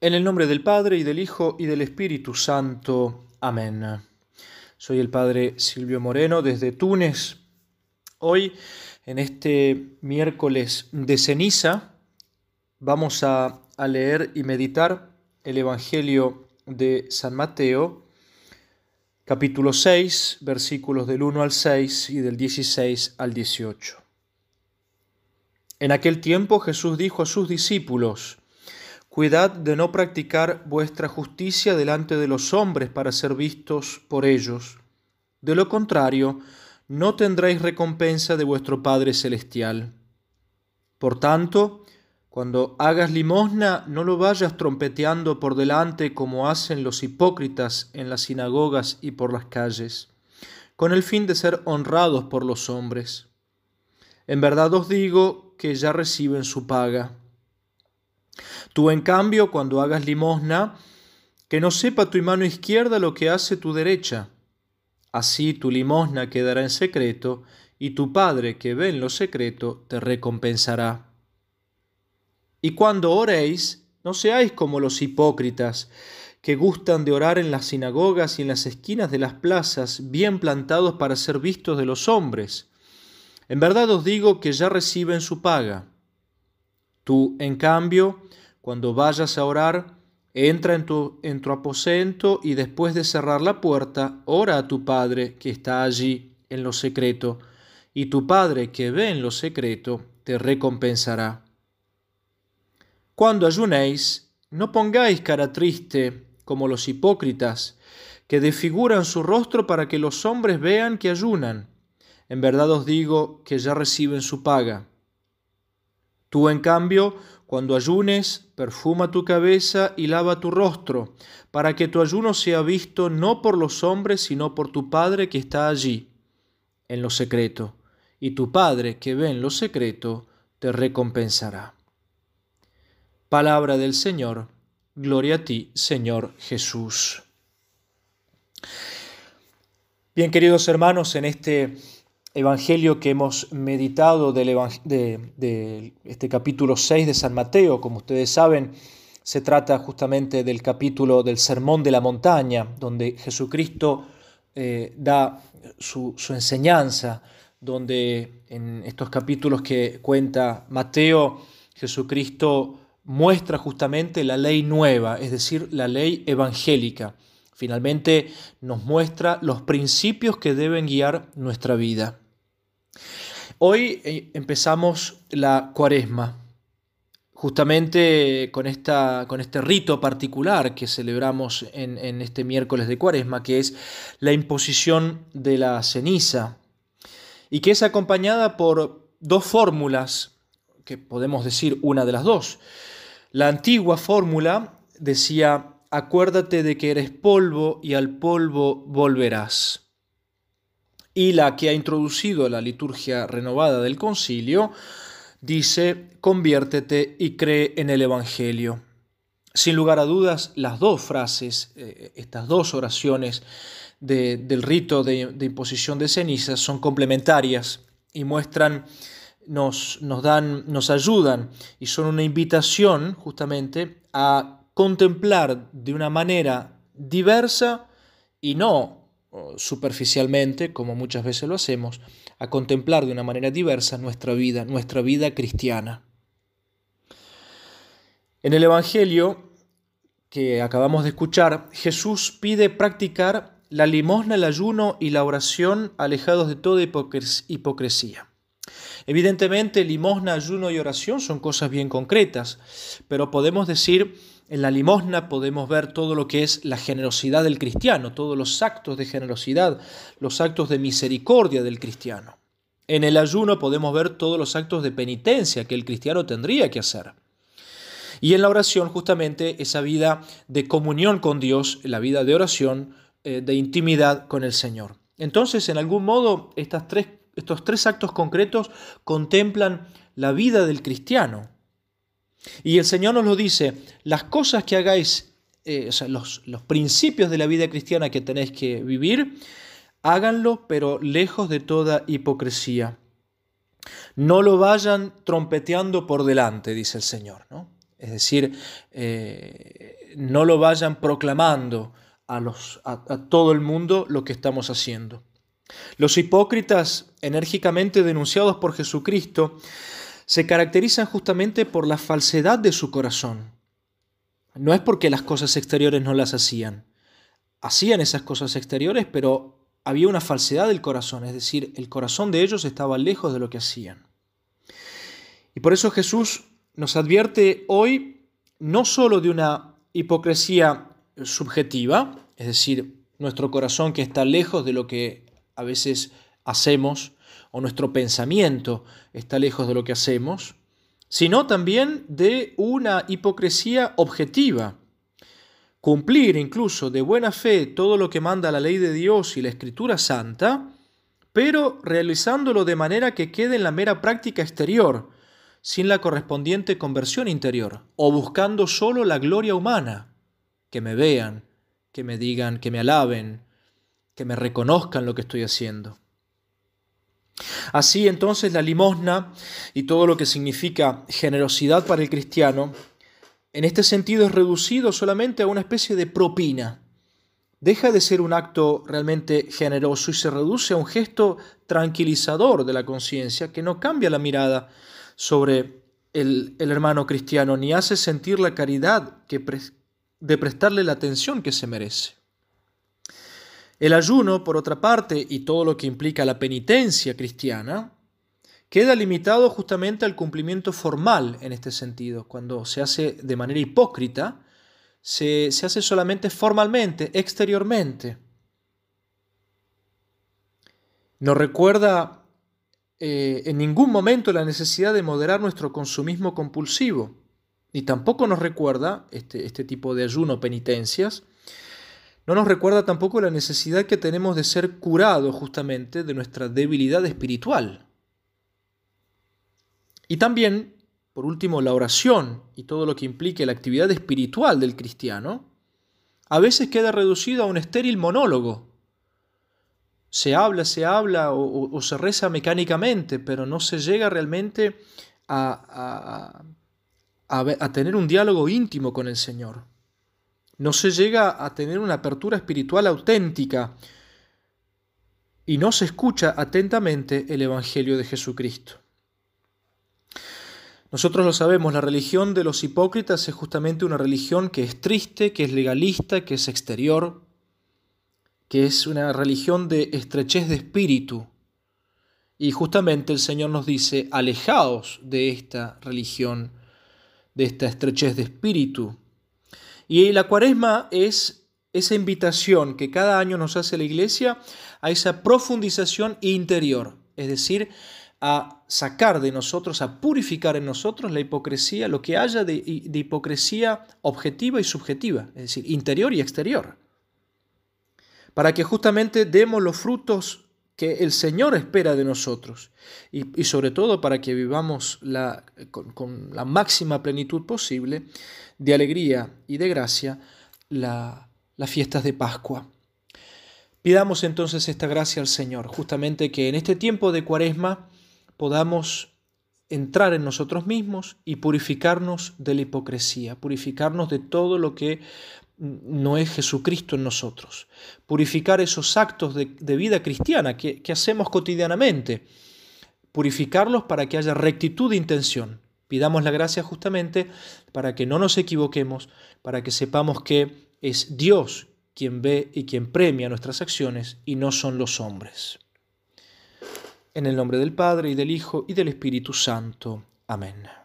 En el nombre del Padre y del Hijo y del Espíritu Santo. Amén. Soy el Padre Silvio Moreno desde Túnez. Hoy, en este miércoles de ceniza, vamos a, leer y meditar el Evangelio de San Mateo, capítulo 6, versículos del 1 al 6 y del 16 al 18. En aquel tiempo Jesús dijo a sus discípulos, Cuidad de no practicar vuestra justicia delante de los hombres para ser vistos por ellos. De lo contrario, no tendréis recompensa de vuestro Padre Celestial. Por tanto, cuando hagas limosna, no lo vayas trompeteando por delante como hacen los hipócritas en las sinagogas y por las calles, con el fin de ser honrados por los hombres. En verdad os digo que ya reciben su paga. Tú, en cambio, cuando hagas limosna, que no sepa tu mano izquierda lo que hace tu derecha. Así tu limosna quedará en secreto, y tu Padre que ve en lo secreto te recompensará. Y cuando oréis, no seáis como los hipócritas, que gustan de orar en las sinagogas y en las esquinas de las plazas, bien plantados para ser vistos de los hombres. En verdad os digo que ya reciben su paga. Tú, en cambio, cuando vayas a orar, entra en tu, en tu aposento y después de cerrar la puerta, ora a tu Padre que está allí en lo secreto, y tu Padre que ve en lo secreto te recompensará. Cuando ayunéis, no pongáis cara triste como los hipócritas, que desfiguran su rostro para que los hombres vean que ayunan. En verdad os digo que ya reciben su paga. Tú, en cambio, cuando ayunes, perfuma tu cabeza y lava tu rostro, para que tu ayuno sea visto no por los hombres, sino por tu Padre que está allí, en lo secreto, y tu Padre que ve en lo secreto, te recompensará. Palabra del Señor, gloria a ti, Señor Jesús. Bien, queridos hermanos, en este evangelio que hemos meditado del de, este capítulo 6 de San Mateo, como ustedes saben, se trata justamente del capítulo del Sermón de la Montaña, donde Jesucristo eh, da su enseñanza, donde en estos capítulos que cuenta Mateo, Jesucristo muestra justamente la ley nueva, es decir, la ley evangélica. Finalmente nos muestra los principios que deben guiar nuestra vida. Hoy eh, empezamos la cuaresma, justamente con, esta, con este rito particular que celebramos en, en este miércoles de cuaresma, que es la imposición de la ceniza, y que es acompañada por dos fórmulas, que podemos decir una de las dos. La antigua fórmula decía, acuérdate de que eres polvo y al polvo volverás y la que ha introducido la liturgia renovada del concilio, dice, conviértete y cree en el Evangelio. Sin lugar a dudas, las dos frases, eh, estas dos oraciones del rito de, imposición de cenizas son complementarias y muestran, nos, nos, dan, nos ayudan y son una invitación justamente a contemplar de una manera diversa y no superficialmente, como muchas veces lo hacemos, a contemplar de una manera diversa nuestra vida, nuestra vida cristiana. En el Evangelio que acabamos de escuchar, Jesús pide practicar la limosna, el ayuno y la oración alejados de toda hipocresía. Evidentemente, limosna, ayuno y oración son cosas bien concretas, pero podemos decir en la limosna podemos ver todo lo que es la generosidad del cristiano, todos los actos de generosidad, los actos de misericordia del cristiano. En el ayuno podemos ver todos los actos de penitencia que el cristiano tendría que hacer. Y en la oración justamente esa vida de comunión con Dios, la vida de oración, eh, de intimidad con el Señor. Entonces, en algún modo, estos tres actos concretos contemplan la vida del cristiano, y el Señor nos lo dice, las cosas que hagáis, eh, los, los principios de la vida cristiana que tenéis que vivir, háganlo, pero lejos de toda hipocresía. No lo vayan trompeteando por delante, dice el Señor. ¿no? es decir, eh, no lo vayan proclamando a, los, a todo el mundo lo que estamos haciendo. Los hipócritas, enérgicamente denunciados por Jesucristo, se caracterizan justamente por la falsedad de su corazón. No es porque las cosas exteriores no las hacían. Hacían esas cosas exteriores, pero había una falsedad del corazón, es decir, el corazón de ellos estaba lejos de lo que hacían. Y por eso Jesús nos advierte hoy no sólo de una hipocresía subjetiva, es decir, nuestro corazón que está lejos de lo que a veces hacemos o nuestro pensamiento está lejos de lo que hacemos, sino también de una hipocresía objetiva. Cumplir incluso de buena fe todo lo que manda la ley de Dios y la Escritura Santa, pero realizándolo de manera que quede en la mera práctica exterior, sin la correspondiente conversión interior, o buscando solo la gloria humana, que me vean, que me digan, que me alaben, que me reconozcan lo que estoy haciendo. Así entonces la limosna y todo lo que significa generosidad para el cristiano, en este sentido es reducido solamente a una especie de propina. Deja de ser un acto realmente generoso y se reduce a un gesto tranquilizador de la conciencia que no cambia la mirada sobre el, hermano cristiano ni hace sentir la caridad que de prestarle la atención que se merece. El ayuno, por otra parte, y todo lo que implica la penitencia cristiana, queda limitado justamente al cumplimiento formal en este sentido. Cuando se hace de manera hipócrita, se, hace solamente formalmente, exteriormente. No recuerda eh, en ningún momento la necesidad de moderar nuestro consumismo compulsivo, ni tampoco nos recuerda este, este tipo de ayuno penitencias no nos recuerda tampoco la necesidad que tenemos de ser curados justamente de nuestra debilidad espiritual. Y también, por último, la oración y todo lo que implique la actividad espiritual del cristiano, a veces queda reducido a un estéril monólogo. Se habla, se habla o, se reza mecánicamente, pero no se llega realmente a, a tener un diálogo íntimo con el Señor no se llega a tener una apertura espiritual auténtica y no se escucha atentamente el Evangelio de Jesucristo. Nosotros lo sabemos, la religión de los hipócritas es justamente una religión que es triste, que es legalista, que es exterior, que es una religión de estrechez de espíritu. Y justamente el Señor nos dice, alejaos de esta religión, de esta estrechez de espíritu, y la cuaresma es esa invitación que cada año nos hace la iglesia a esa profundización interior, es decir, a sacar de nosotros, a purificar en nosotros la hipocresía, lo que haya de, hipocresía objetiva y subjetiva, es decir, interior y exterior, para que justamente demos los frutos que el Señor espera de nosotros y, sobre todo para que vivamos la, con, la máxima plenitud posible de alegría y de gracia las fiestas de Pascua. Pidamos entonces esta gracia al Señor, justamente que en este tiempo de cuaresma podamos entrar en nosotros mismos y purificarnos de la hipocresía, purificarnos de todo lo que no es Jesucristo en nosotros. Purificar esos actos de, vida cristiana que, hacemos cotidianamente. Purificarlos para que haya rectitud de intención. Pidamos la gracia justamente para que no nos equivoquemos, para que sepamos que es Dios quien ve y quien premia nuestras acciones y no son los hombres. En el nombre del Padre y del Hijo y del Espíritu Santo. Amén.